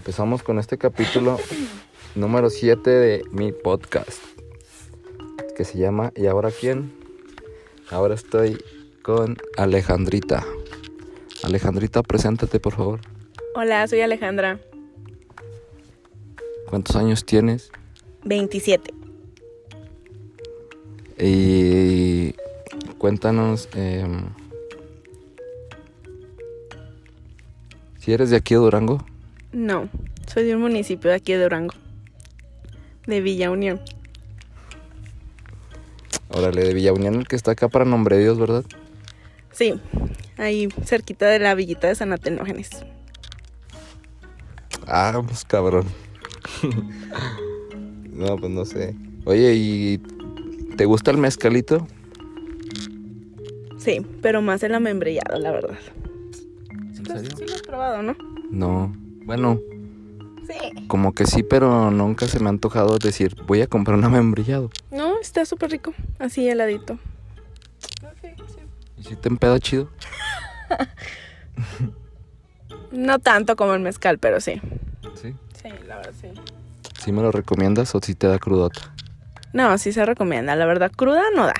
Empezamos con este capítulo número 7 de mi podcast, que se llama ¿Y ahora quién? Ahora estoy con Alejandrita. Alejandrita, preséntate por favor. Hola, soy Alejandra, ¿Cuántos años tienes? 27. Y cuéntanos em, si eres de aquí de Durango. No, soy de un municipio de aquí de Durango, de Villa Unión. Órale, de Villa Unión, el que está acá para Nombre de Dios, ¿verdad? Sí, ahí cerquita de la villita de San Atenógenes. Ah, pues cabrón. no, pues no sé. Oye, ¿y te gusta el mezcalito? Sí, pero más el amembrillado, la verdad. ¿En serio? sí lo has probado, ¿no? No. Bueno, Sí. como que sí, pero nunca se me ha antojado decir, voy a comprar un amembrillado. No, está súper rico, así heladito. ¿Y si te empeda chido? No tanto como el mezcal, pero sí. Sí. Sí, la verdad, sí. ¿Sí me lo recomiendas o si te da crudota? No, sí se recomienda, la verdad, cruda no da.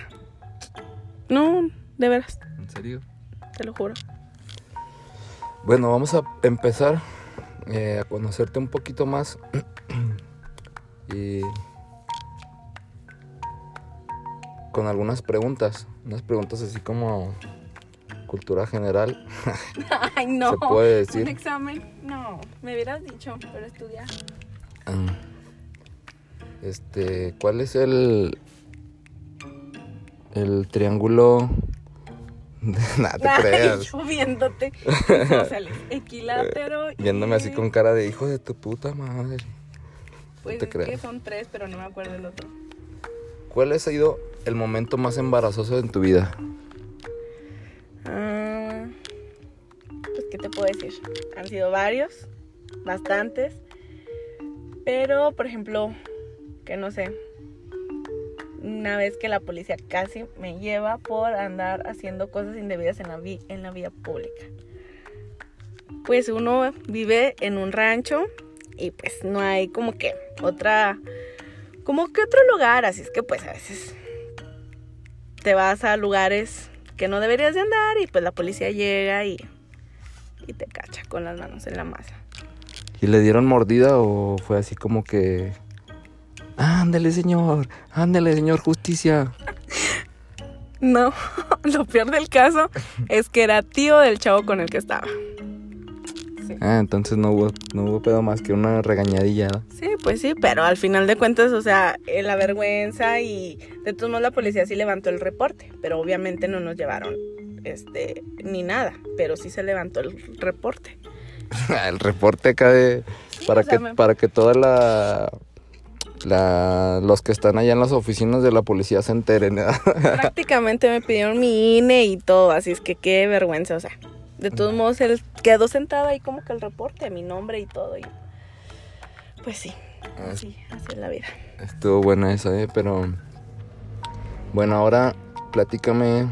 No, de veras, ¿En serio? te lo juro. Bueno, vamos a empezar eh, a conocerte un poquito más. y con algunas preguntas. Unas preguntas así como cultura general. Ay, no. Se puede Un decir. examen, no, me hubieras dicho, pero estudiar. Mm. Este, ¿cuál es el el triángulo? Nada, te creas. yo viéndote. Isósceles, equilátero. y- Viéndome así con cara de hijo de tu puta madre. Pues te es creas. que son tres, pero no me acuerdo el otro. ¿Cuál ha sido el momento más embarazoso en tu vida? Ah, pues, ¿qué te puedo decir? Han sido varios, bastantes. Pero, por ejemplo, que no sé. Una vez que la policía casi me lleva por andar haciendo cosas indebidas en la, vi- en la vía pública. Pues uno vive en un rancho y pues no hay como que otra, como que otro lugar, así es que pues a veces te vas a lugares que no deberías de andar y pues la policía llega y, y te cacha con las manos en la masa. ¿Y le dieron mordida o fue así como que... Ándele, señor, ándele, señor justicia. No, lo peor del caso es que era tío del chavo con el que estaba. Sí. Ah, entonces no hubo, no hubo pedo más que una regañadilla. ¿no? Sí, pues sí, pero al final de cuentas, o sea, eh, la vergüenza y de todos modos la policía sí levantó el reporte, pero obviamente no nos llevaron este ni nada, pero sí se levantó el reporte. el reporte acá de... para, o sea, que, me- para que toda la... La, los que están allá en las oficinas de la policía se enteren. ¿eh? Prácticamente me pidieron mi INE y todo, así es que qué vergüenza, o sea, de todos modos él quedó sentado ahí como que el reporte, mi nombre y todo, y pues sí, así, así es la vida. Estuvo buena esa, ¿eh? Pero... Bueno, ahora platícame...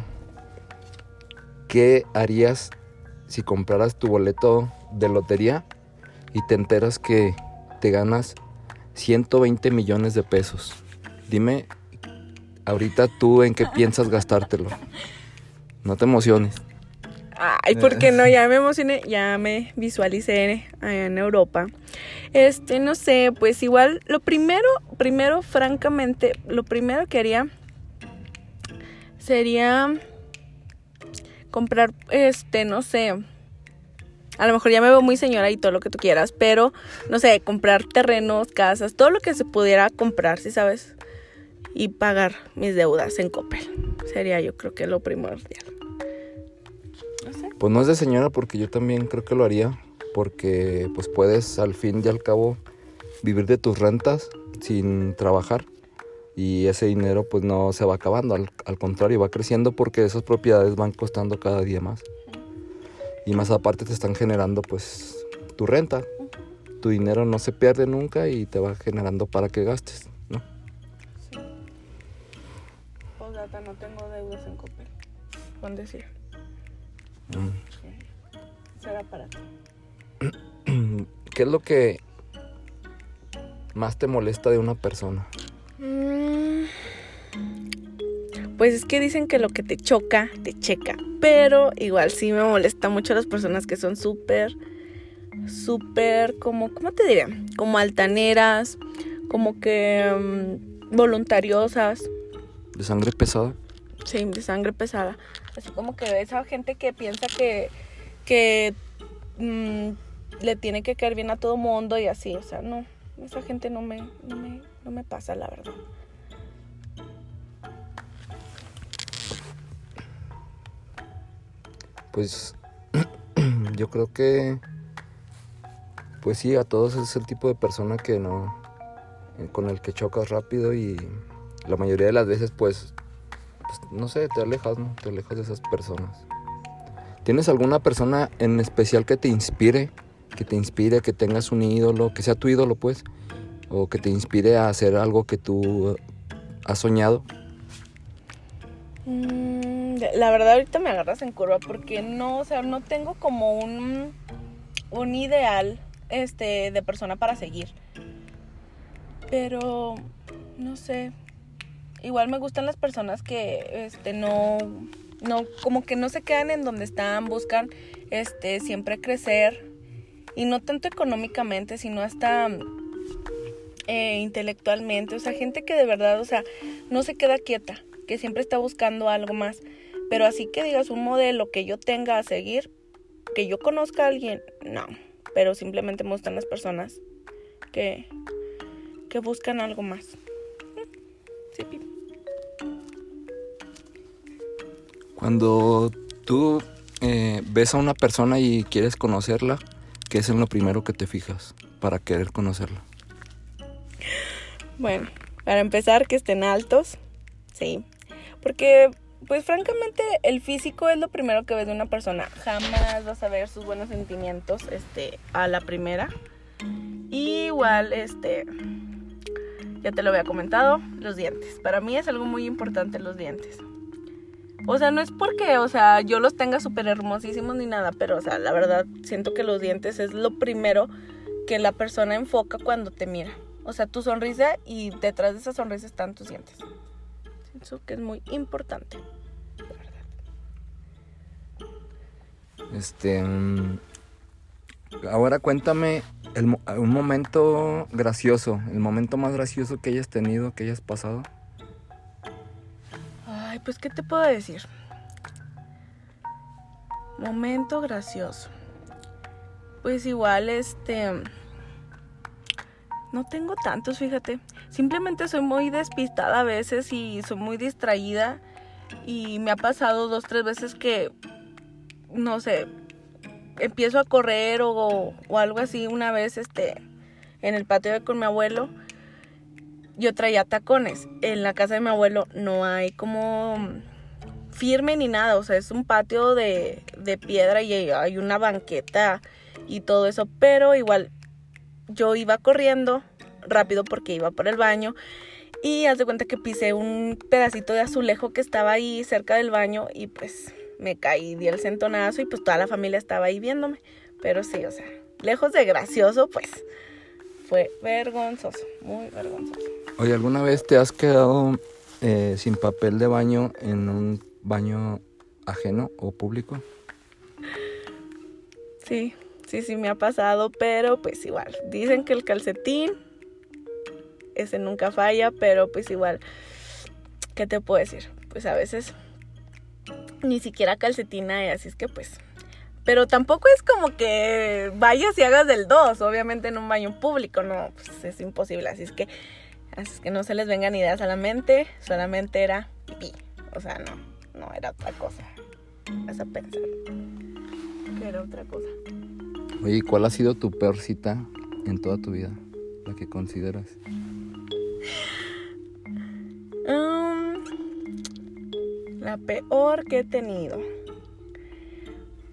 ¿Qué harías si compraras tu boleto de lotería y te enteras que te ganas 120 millones de pesos? Dime, ahorita tú en qué piensas gastártelo. No te emociones. Ay, ¿por qué no? Ya me emocioné, ya me visualicé allá en Europa. Este, no sé, pues igual, lo primero, primero, francamente, lo primero que haría sería comprar, este, no sé, a lo mejor ya me veo muy señora y todo lo que tú quieras, pero, no sé, comprar terrenos, casas, todo lo que se pudiera comprar, ¿sí sabes? Y pagar mis deudas en Coppel. Sería yo creo que lo primordial. No sé. Pues no es de señora porque yo también creo que lo haría. Porque pues puedes al fin y al cabo vivir de tus rentas sin trabajar. Y ese dinero pues no se va acabando. Al, al contrario, va creciendo porque esas propiedades van costando cada día más. Y más aparte te están generando pues tu renta. Tu dinero no se pierde nunca y te va generando para que gastes, ¿no? Postdata, no tengo deudas en Coppel. Con decir. Mm. Será para ti. ¿qué es lo que más te molesta de una persona? Mm, Pues es que dicen que lo que te choca, te checa. Pero igual sí me molesta mucho las personas que son súper, súper, como, ¿cómo te diría? Como altaneras, como que mm, voluntariosas. ¿De sangre pesada? Sí, de sangre pesada. Así como que esa gente que piensa que, que mm, le tiene que caer bien a todo mundo y así. O sea, no, esa gente no me, no me, no me pasa, la verdad. Pues yo creo que, pues sí, a todos es el tipo de persona que no, eh, con el que chocas rápido y la mayoría de las veces pues, pues, no sé, te alejas, ¿no? Te alejas de esas personas. ¿Tienes alguna persona en especial que te inspire? Que te inspire, que tengas un ídolo, que sea tu ídolo pues, o que te inspire a hacer algo que tú has soñado. Mm, la verdad ahorita me agarras en curva porque no, o sea, no tengo como un, un ideal este, de persona para seguir. Pero, no sé, igual me gustan las personas que este, no, no, como que no se quedan en donde están, buscan este, siempre crecer. Y no tanto económicamente, sino hasta eh, intelectualmente. O sea, gente que de verdad, o sea, no se queda quieta, que siempre está buscando algo más. Pero así que digas un modelo que yo tenga a seguir, que yo conozca a alguien, no. Pero simplemente me gustan las personas que, que buscan algo más. Sí, Pi. Cuando tú eh, ves a una persona y quieres conocerla, ¿qué es en lo primero que te fijas para querer conocerla? Bueno, para empezar, que estén altos. Sí. Porque, pues francamente, el físico es lo primero que ves de una persona. Jamás vas a ver sus buenos sentimientos este, a la primera. Igual, este. Ya te lo había comentado, los dientes. Para mí es algo muy importante los dientes. O sea, no es porque, o sea, yo los tenga súper hermosísimos ni nada, pero, o sea, la verdad, siento que los dientes es lo primero que la persona enfoca cuando te mira. O sea, tu sonrisa y detrás de esa sonrisa están tus dientes. Siento que es muy importante. Este. mm, Ahora cuéntame el mo- un momento gracioso, el momento más gracioso que hayas tenido, que hayas pasado. Ay, pues, ¿qué te puedo decir? Momento gracioso. Pues igual, este... No tengo tantos, fíjate. Simplemente soy muy despistada a veces y soy muy distraída. Y me ha pasado dos, tres veces que, no sé, empiezo a correr o, o algo así. Una vez, este, en el patio con mi abuelo, yo traía tacones. En la casa de mi abuelo no hay como firme ni nada. O sea, es un patio de, de piedra y hay una banqueta y todo eso. Pero igual yo iba corriendo rápido porque iba por el baño. Y haz de cuenta que pisé un pedacito de azulejo que estaba ahí cerca del baño y pues me caí, di el centonazo y pues toda la familia estaba ahí viéndome. Pero sí, o sea, lejos de gracioso, pues fue vergonzoso, muy vergonzoso. Oye, ¿alguna vez te has quedado eh, sin papel de baño en un baño ajeno o público? Sí, sí, sí me ha pasado, pero pues igual. Dicen que el calcetín, ese nunca falla, pero pues igual, ¿qué te puedo decir? Pues a veces ni siquiera calcetín hay, así es que pues... Pero tampoco es como que vayas y hagas del 2, obviamente en un baño público, no, pues es imposible, así es que... Así es que no se les vengan ideas a la mente, solamente era pipí. O sea, no, no era otra cosa. Vas a pensar que era otra cosa. Oye, ¿y ¿cuál ha sido tu peor cita en toda tu vida? La que consideras. Um, la peor que he tenido.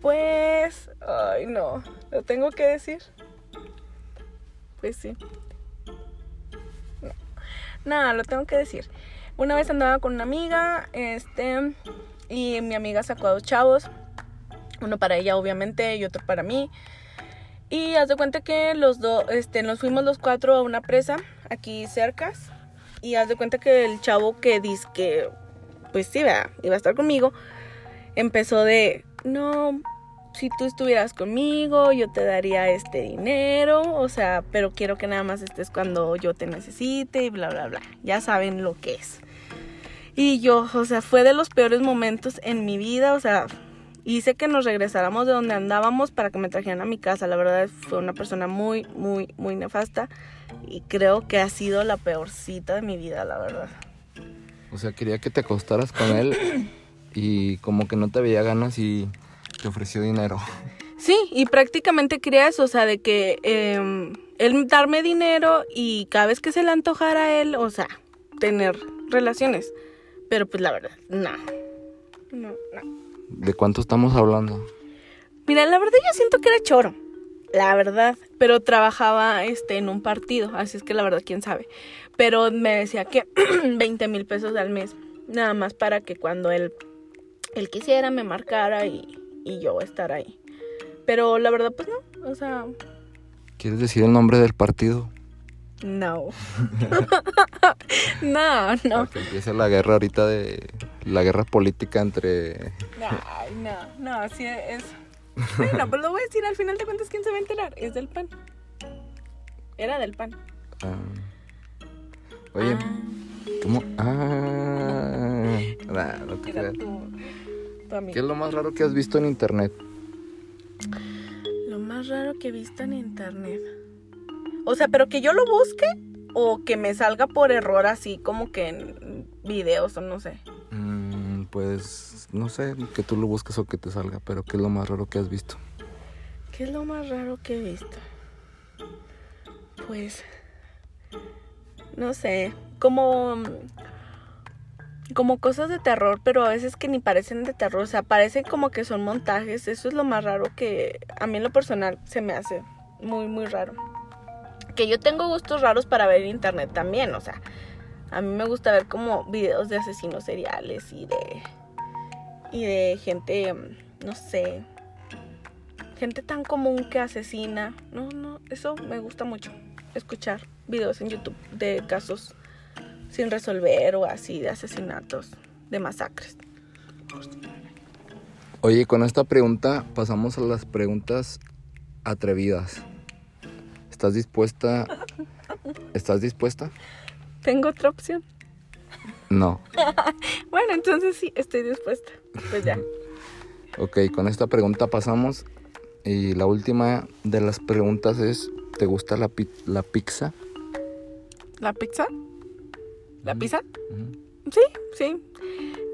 Pues, ay no, lo tengo que decir. Pues sí. Nada, lo tengo que decir. Una vez andaba con una amiga, este, y mi amiga sacó a dos chavos, uno para ella obviamente y otro para mí. Y haz de cuenta que los dos, este, nos fuimos los cuatro a una presa aquí cercas. Y haz de cuenta que el chavo que dice que, pues sí, iba a estar conmigo, empezó de, no, si tú estuvieras conmigo, yo te daría este dinero, o sea, pero quiero que nada más estés cuando yo te necesite y bla, bla, bla. Ya saben lo que es. Y yo, o sea, fue de los peores momentos en mi vida, o sea, hice que nos regresáramos de donde andábamos para que me trajeran a mi casa. La verdad fue una persona muy, muy, muy nefasta y creo que ha sido la peor cita de mi vida, la verdad. O sea, quería que te acostaras con él y como que no te veía ganas y te ofreció dinero. Sí, y prácticamente quería eso, o sea, de que eh, él darme dinero y cada vez que se le antojara a él, o sea, tener relaciones. Pero pues la verdad, no. No, no. ¿De cuánto estamos hablando? Mira, la verdad yo siento que era choro. La verdad, pero trabajaba este en un partido, así es que la verdad quién sabe. Pero me decía que 20 mil pesos al mes, nada más para que cuando él, él quisiera me marcara y, y yo estar ahí. Pero la verdad pues no, o sea, ¿Quieres decir el nombre del partido? no. no, no. Que empiece la guerra ahorita de... La guerra política entre... Ay, no, no, así es. Bueno, pues lo voy a decir, al final de cuentas, ¿quién se va a enterar? Es del pan. Era del pan. ah, Oye, ¿cómo? Ah, nah, no te Era creas. tu. ¿Qué es lo más raro que has visto en internet? Lo más raro que he visto en internet. O sea, pero que yo lo busque o que me salga por error así como que en videos o no sé. Mm, pues no sé, que tú lo busques o que te salga, pero ¿qué es lo más raro que has visto? ¿Qué es lo más raro que he visto? Pues no sé, como como cosas de terror, pero a veces que ni parecen de terror, o sea, parecen como que son montajes, eso es lo más raro que a mí en lo personal se me hace muy muy raro. Que yo tengo gustos raros para ver en internet también, o sea, a mí me gusta ver como videos de asesinos seriales y de y de gente, no sé, gente tan común que asesina. No, no, eso me gusta mucho. Escuchar videos en YouTube de casos sin resolver o así, de asesinatos, de masacres. Oye, con esta pregunta pasamos a las preguntas atrevidas. ¿Estás dispuesta? ¿Estás dispuesta? ¿Tengo otra opción? No. Bueno, entonces sí, estoy dispuesta. Pues ya. Ok, con esta pregunta pasamos. Y la última de las preguntas es, ¿te gusta la, pi- la pizza? ¿La pizza? ¿La pizza? Sí, sí.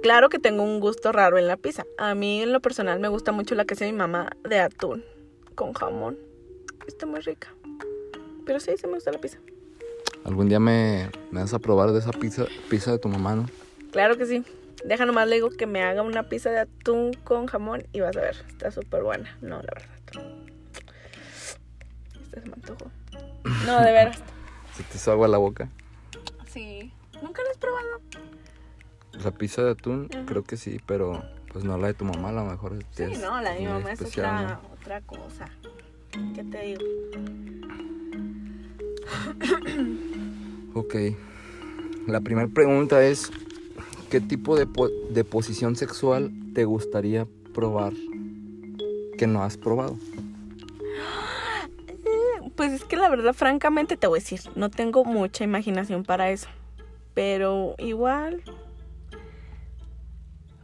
Claro que tengo un gusto raro en la pizza. A mí en lo personal me gusta mucho la que hace mi mamá de atún con jamón. Está muy rica. Pero sí, sí me gusta la pizza. Algún día me, me vas a probar de esa pizza, pizza de tu mamá, ¿no? Claro que sí. Deja nomás le digo que me haga una pizza de atún con jamón y vas a ver, está súper buena. No, la verdad. Este se me antojó. No, de veras. Se te hizo agua la boca. Sí. ¿Nunca lo has probado? La pizza de atún, creo que sí, pero pues no la de tu mamá, a lo mejor Sí, es no, la de mi mamá es otra, otra cosa. ¿Qué te digo? Ok. La primera pregunta es, ¿qué tipo de, de posición sexual te gustaría probar que no has probado? Pues es que la verdad, francamente, te voy a decir, no tengo mucha imaginación para eso. Pero igual.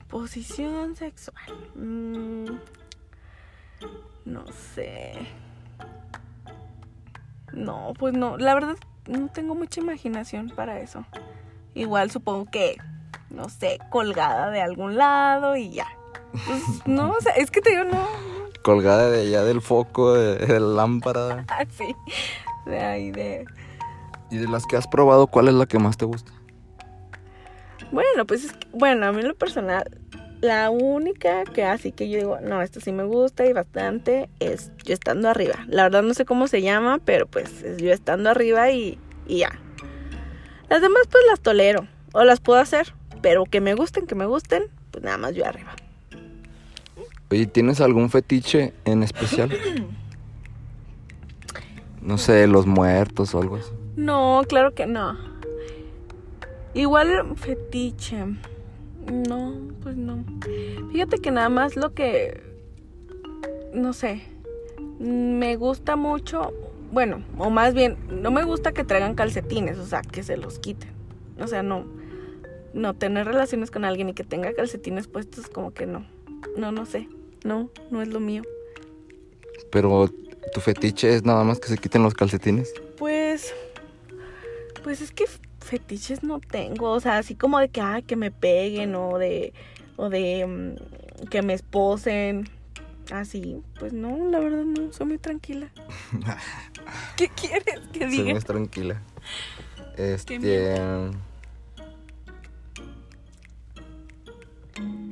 Posición sexual. Mm, no sé. No, pues no. La verdad, no tengo mucha imaginación para eso. Igual supongo que, no sé, colgada de algún lado y ya. Pues, no, o sea, es que te digo, no, Colgada de allá del foco, de, de la lámpara. así. De ahí, de. Y de las que has probado, ¿cuál es la que más te gusta? Bueno, pues es que, bueno, a mí en lo personal, la única que así que yo digo, no, esto sí me gusta y bastante, es yo estando arriba. La verdad no sé cómo se llama, pero pues es yo estando arriba y, y ya. Las demás pues las tolero o las puedo hacer, pero que me gusten, que me gusten, pues nada más yo arriba. Oye, ¿tienes algún fetiche en especial? No sé, los muertos o algo así. No, claro que no. Igual fetiche. No, pues no. Fíjate que nada más lo que... No sé. Me gusta mucho... Bueno, o más bien, no me gusta que traigan calcetines, o sea, que se los quiten. O sea, no. No, tener relaciones con alguien y que tenga calcetines puestos, como que no. No, no sé. No, no es lo mío. Pero tu fetiche es nada más que se quiten los calcetines. Pues. Pues es que fetiches no tengo. O sea, así como de que, ay, que me peguen o de. O de. mm, que me esposen. Así. Pues no, la verdad no. Soy muy tranquila. ¿Qué quieres que Soy diga? más tranquila. Este.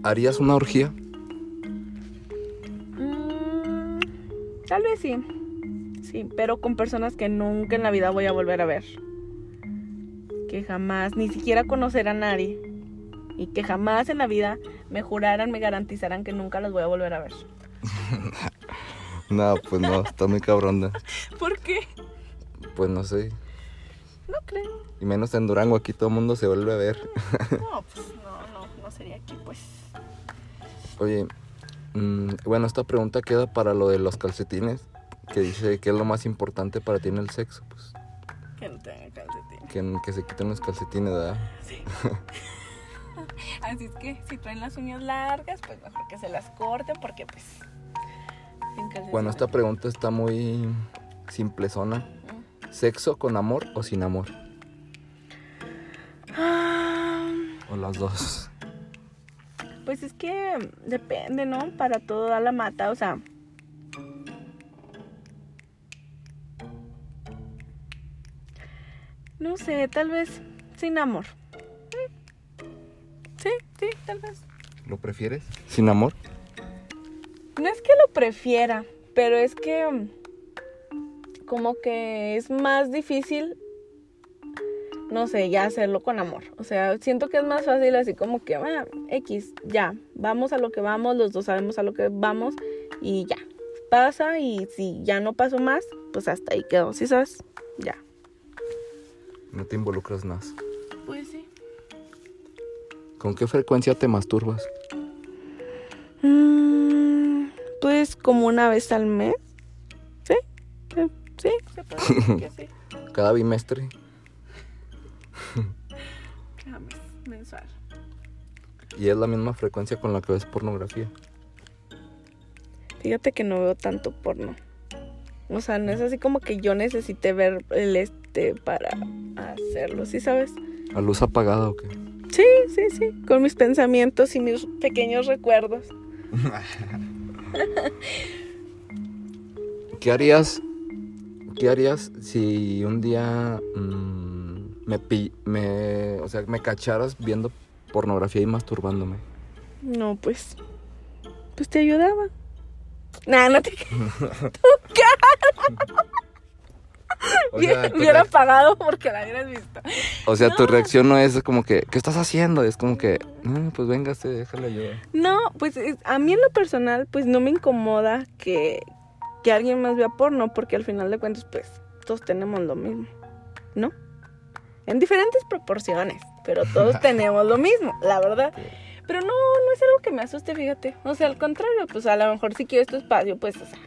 ¿Harías una orgía? Mm, tal vez sí. Sí, pero con personas que nunca en la vida voy a volver a ver. Que jamás, ni siquiera conocer a nadie. Y que jamás en la vida me juraran, me garantizaran que nunca los voy a volver a ver. No, pues no, está muy cabrona. ¿Por qué? Pues no sé. No creo. Y menos en Durango, aquí todo el mundo se vuelve a ver. No, pues no, no, no sería aquí, pues. Oye, mm, bueno, esta pregunta queda para lo de los calcetines. Que dice que es lo más importante para ti en el sexo. Pues Que no tenga calcetín. Que, que se quiten los calcetines, ¿verdad? Así es que si traen las uñas largas, pues mejor que se las corten porque pues... sin. Bueno, esta pregunta está muy simplezona. ¿Sexo con amor o sin amor? Ah, O las dos. Pues es que depende, ¿no? Para todo da la mata, o sea. No sé, tal vez sin amor. Sí, sí, tal vez. ¿Lo prefieres? ¿Sin amor? No es que lo prefiera, pero es que mm, como que es más difícil, no sé, ya hacerlo con amor. O sea, siento que es más fácil así como que, ah, X, ya, vamos a lo que vamos, los dos sabemos a lo que vamos y ya. Pasa y si ya no pasó más, pues hasta ahí quedó, ¿sí sabes? Ya. No te involucras más. Pues sí. ¿Con qué frecuencia te masturbas? Mm, pues como una vez al mes. ¿Sí? Sí, sí, se puede decir que sí. ¿Cada bimestre? Cada mes, mensual. Y es la misma frecuencia con la que ves pornografía. Fíjate que no veo tanto porno. O sea, no es así como que yo necesite ver el este para hacerlo, ¿sí sabes? ¿A luz apagada o qué? Sí, sí, sí. Con mis pensamientos y mis pequeños recuerdos. ¿Qué harías? ¿Qué harías si un día mm, me, pi- me, o sea, me cacharas viendo pornografía y masturbándome? No, pues. Pues te ayudaba. Nah, no te. O Hubiera, sea, hubiera pagado porque la hubieras visto. o sea, tu reacción no es como que, ¿qué estás haciendo? Es como que, no, pues véngase, déjale yo. No, pues es- a mí en lo personal, pues no me incomoda que, que alguien más vea porno, porque al final de cuentas, pues todos tenemos lo mismo, ¿no? En diferentes proporciones, pero todos tenemos lo mismo, la verdad. Pero no, no es algo que me asuste, fíjate. O sea, al contrario, pues a lo mejor si quieres tu espacio, pues, o sea,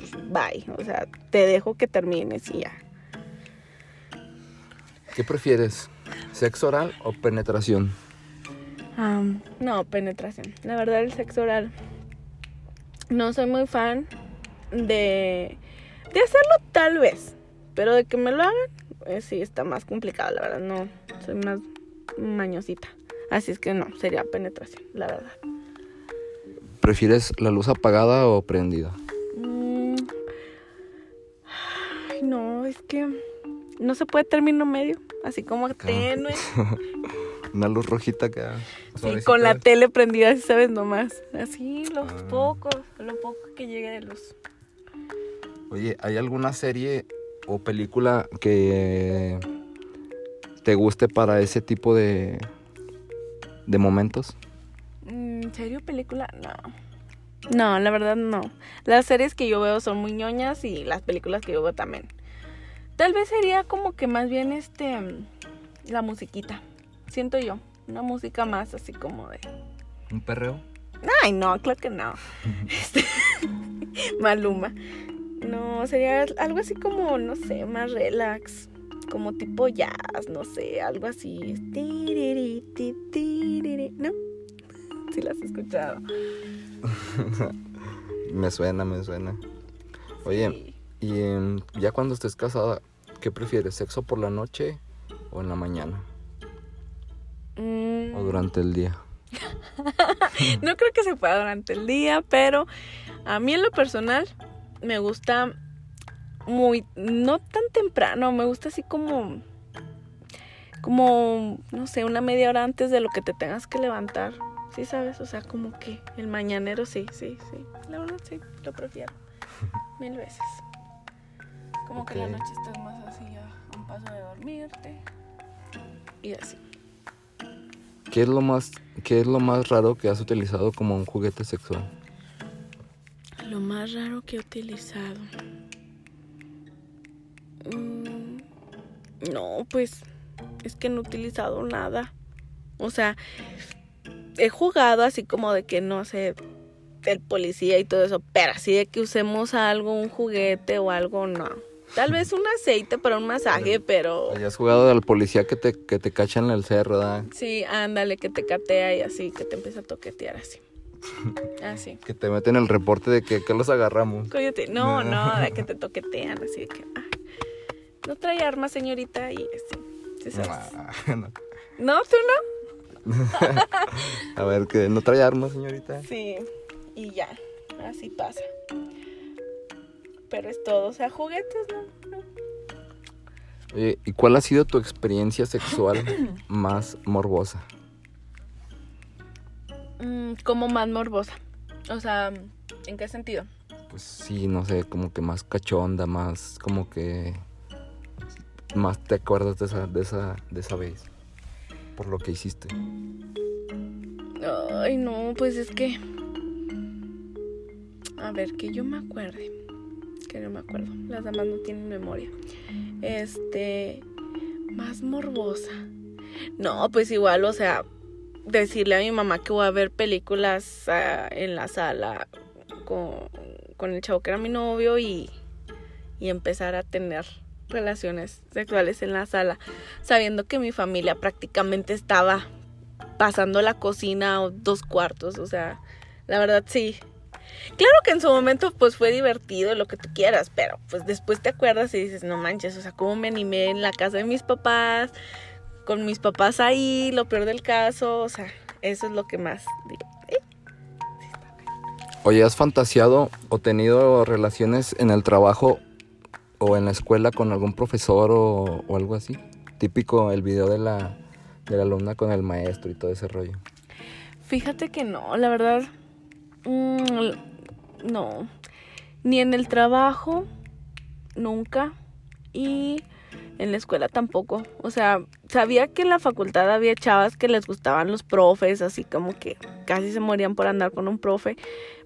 pues bye. O sea, te dejo que termines y ya. ¿Qué prefieres? ¿Sexo oral o penetración? Am, no, penetración. La verdad, el sexo oral. No soy muy fan de, de hacerlo tal vez. Pero de que me lo hagan, eh, sí está más complicado, la verdad. No, soy más mañosita. Así es que no, sería penetración, la verdad. ¿Prefieres la luz apagada o prendida? Es que no se puede término medio. Así como tenue. Una luz rojita que... Sí, con la tele prendida, si sabes nomás. Así, lo Ah. poco, lo poco que llegue de luz. Oye, ¿hay alguna serie o película que te guste para ese tipo de, de momentos? Mm, ¿Serio película? No. No, la verdad no. Las series que yo veo son muy ñoñas y las películas que yo veo también. Tal vez sería como que más bien este la musiquita. Siento yo, una música más así como de ¿Un perreo? Ay, no, claro que no. Este, Maluma. No, sería algo así como, no sé, más relax. Como tipo jazz, no sé, algo así. ¿No? Sí, las has escuchado. me suena, me suena. Oye, Sí. y em, ya cuando estés casada, ¿qué prefieres? ¿Sexo por la noche o en la mañana? Mm, ¿O durante el día? no creo que se pueda durante el día, pero a mí en lo personal me gusta muy, no tan temprano, me gusta así como, como, no sé, una media hora antes de lo que te tengas que levantar. Sí, sabes, o sea, como que el mañanero sí, sí, sí. La verdad sí, lo prefiero. Mil veces. Como que la noche estás más así a un paso de dormirte. Y así. ¿Qué es lo más, qué es lo más raro que has utilizado como un juguete sexual? Lo más raro que he utilizado. Mm, no, pues es que no he utilizado nada. O sea, he jugado así como de que no sé, el policía y todo eso, pero así de que usemos algo, un juguete o algo, no. Tal vez un aceite para un masaje, pero ¿Hayas jugado al policía que te, que te cacha en el cerro, ¿verdad? sí, ándale, que te catea y así, que te empieza a toquetear así. Así. Que te meten el reporte de que, que los agarramos. Coyote. No, no, de que te toquetean, así de que. ah, no trae armas, señorita, y así. ¿sí sabes? Ah, no. No, tú no. A ver, que no trae armas, señorita. Sí, y ya, así pasa. Pero es todo, o sea, juguetes, no, no. Oye, ¿y cuál ha sido tu experiencia sexual más morbosa? Mm, como más morbosa. O sea, ¿en qué sentido? Pues sí, no sé, como que más cachonda, más como que más te acuerdas de esa, de esa, de esa vez. Por lo que hiciste. Ay, no, pues es que. A ver, que yo me acuerde. Que no me acuerdo. Las damas no tienen memoria. Este. Más morbosa. No, pues igual, o sea, decirle a mi mamá que voy a ver películas ah, en la sala con, con el chavo que era mi novio y, y empezar a tener relaciones sexuales en la sala, sabiendo que mi familia prácticamente estaba pasando la cocina o dos cuartos, o sea, la verdad sí. Claro que en su momento pues fue divertido lo que tú quieras, pero pues después te acuerdas y dices, no manches, o sea, cómo me animé en la casa de mis papás, con mis papás ahí, lo peor del caso, o sea, eso es lo que más digo. "Eh". Oye, ¿has fantaseado o tenido relaciones en el trabajo o en la escuela con algún profesor o, o algo así? Típico el video de la, de la alumna con el maestro y todo ese rollo. Fíjate que no, la verdad, mm, no, ni en el trabajo, nunca, y en la escuela tampoco. O sea, sabía que en la facultad había chavas que les gustaban los profes, así como que casi se morían por andar con un profe,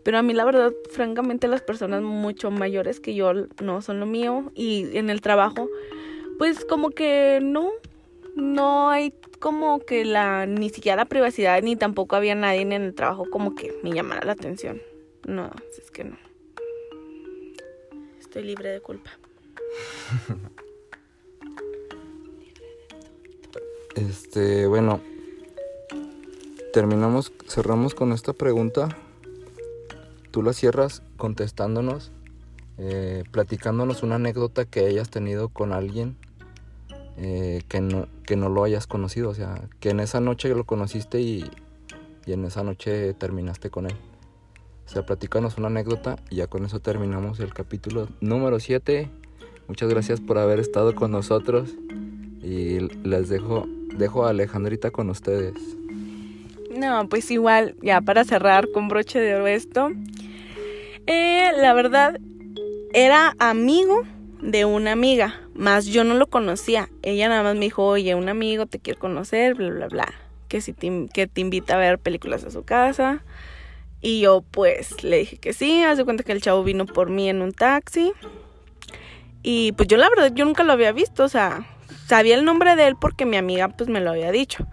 pero a mí la verdad, francamente, las personas mucho mayores que yo no son lo mío, y en el trabajo, pues como que no, no hay como que la ni siquiera la privacidad ni tampoco había nadie en el trabajo como que me llamara la atención. No, es que no. Estoy libre de culpa. Este, bueno, terminamos, cerramos con esta pregunta. Tú la cierras contestándonos, eh, platicándonos una anécdota que hayas tenido con alguien eh, que, no, que no lo hayas conocido. O sea, que en esa noche lo conociste y, y en esa noche terminaste con él. O sea, platícanos una anécdota y ya con eso terminamos el capítulo número 7. Muchas gracias por haber estado con nosotros y les dejo, dejo a Alejandrita con ustedes. No, pues igual, ya para cerrar con broche de oro esto. eh, la verdad, era amigo de una amiga, más yo no lo conocía. Ella nada más me dijo, oye, un amigo te quiere conocer, bla, bla, bla. Que, si te, que te invita a ver películas a su casa. Y yo pues le dije que sí, hace cuenta que el chavo vino por mí en un taxi. Y pues yo la verdad, yo nunca lo había visto, o sea, sabía el nombre de él porque mi amiga pues me lo había dicho.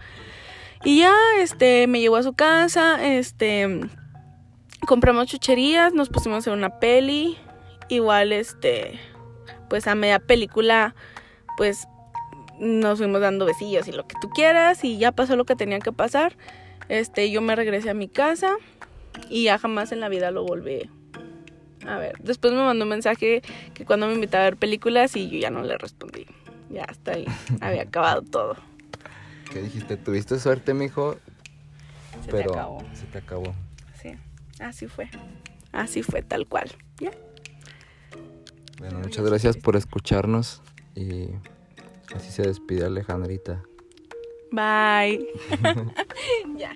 Y ya, este, me llevó a su casa, este, compramos chucherías, nos pusimos hacer una peli. Igual, este, pues a media película, pues nos fuimos dando besillos y lo que tú quieras y ya pasó lo que tenía que pasar. Este, yo me regresé a mi casa y ya jamás en la vida lo volví a ver. Después me mandó un mensaje que cuando me invitaba a ver películas y yo ya no le respondí. Ya hasta ahí, había acabado todo. ¿Qué dijiste? ¿Tuviste suerte, mijo? Se Pero te acabó. se te acabó. Sí, así fue. Así fue, tal cual. Ya. Bueno, muchas gracias por escucharnos y así se despide Alejandrita. Bye. ya.